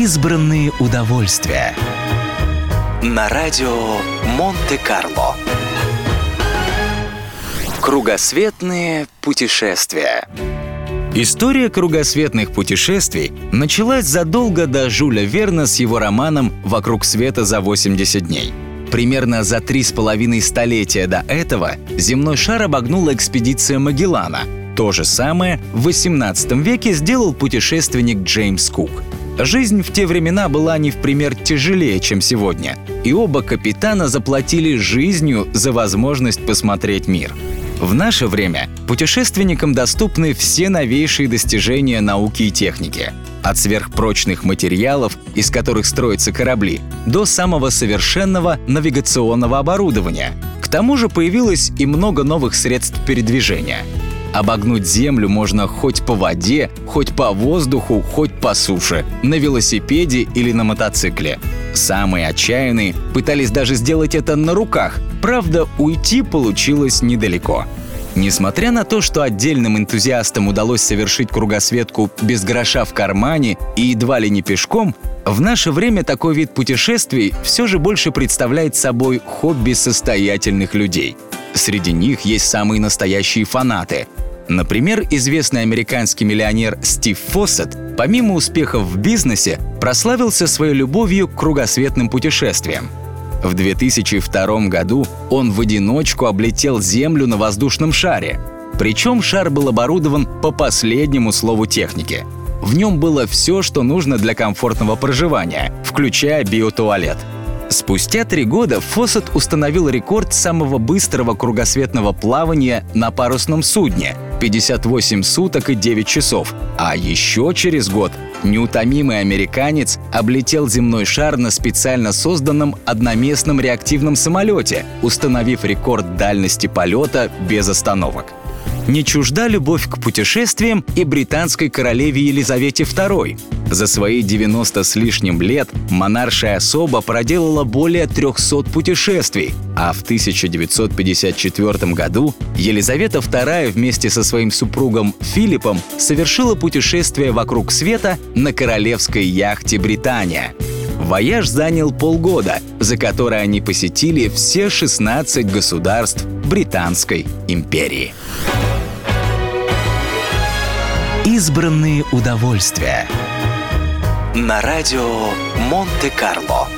Избранные удовольствия. На радио Монте-Карло. Кругосветные путешествия. История кругосветных путешествий началась задолго до Жюля Верна с его романом «Вокруг света за 80 дней». Примерно за три с половиной столетия до этого земной шар обогнула экспедиция Магеллана. То же самое в XVIII веке сделал путешественник Джеймс Кук – Жизнь в те времена была не в пример тяжелее, чем сегодня, и оба капитана заплатили жизнью за возможность посмотреть мир. В наше время путешественникам доступны все новейшие достижения науки и техники. От сверхпрочных материалов, из которых строятся корабли, до самого совершенного навигационного оборудования. К тому же появилось и много новых средств передвижения – Обогнуть Землю можно хоть по воде, хоть по воздуху, хоть по суше, на велосипеде или на мотоцикле. Самые отчаянные пытались даже сделать это на руках, правда, уйти получилось недалеко. Несмотря на то, что отдельным энтузиастам удалось совершить кругосветку без гроша в кармане и едва ли не пешком, в наше время такой вид путешествий все же больше представляет собой хобби состоятельных людей. Среди них есть самые настоящие фанаты – Например, известный американский миллионер Стив Фоссет, помимо успехов в бизнесе, прославился своей любовью к кругосветным путешествиям. В 2002 году он в одиночку облетел Землю на воздушном шаре. Причем шар был оборудован по последнему слову техники. В нем было все, что нужно для комфортного проживания, включая биотуалет – Спустя три года Фоссет установил рекорд самого быстрого кругосветного плавания на парусном судне — 58 суток и 9 часов. А еще через год неутомимый американец облетел земной шар на специально созданном одноместном реактивном самолете, установив рекорд дальности полета без остановок не чужда любовь к путешествиям и британской королеве Елизавете II. За свои 90 с лишним лет монаршая особа проделала более 300 путешествий, а в 1954 году Елизавета II вместе со своим супругом Филиппом совершила путешествие вокруг света на королевской яхте «Британия». Вояж занял полгода, за который они посетили все 16 государств Британской империи. Избранные удовольствия. На радио Монте-Карло.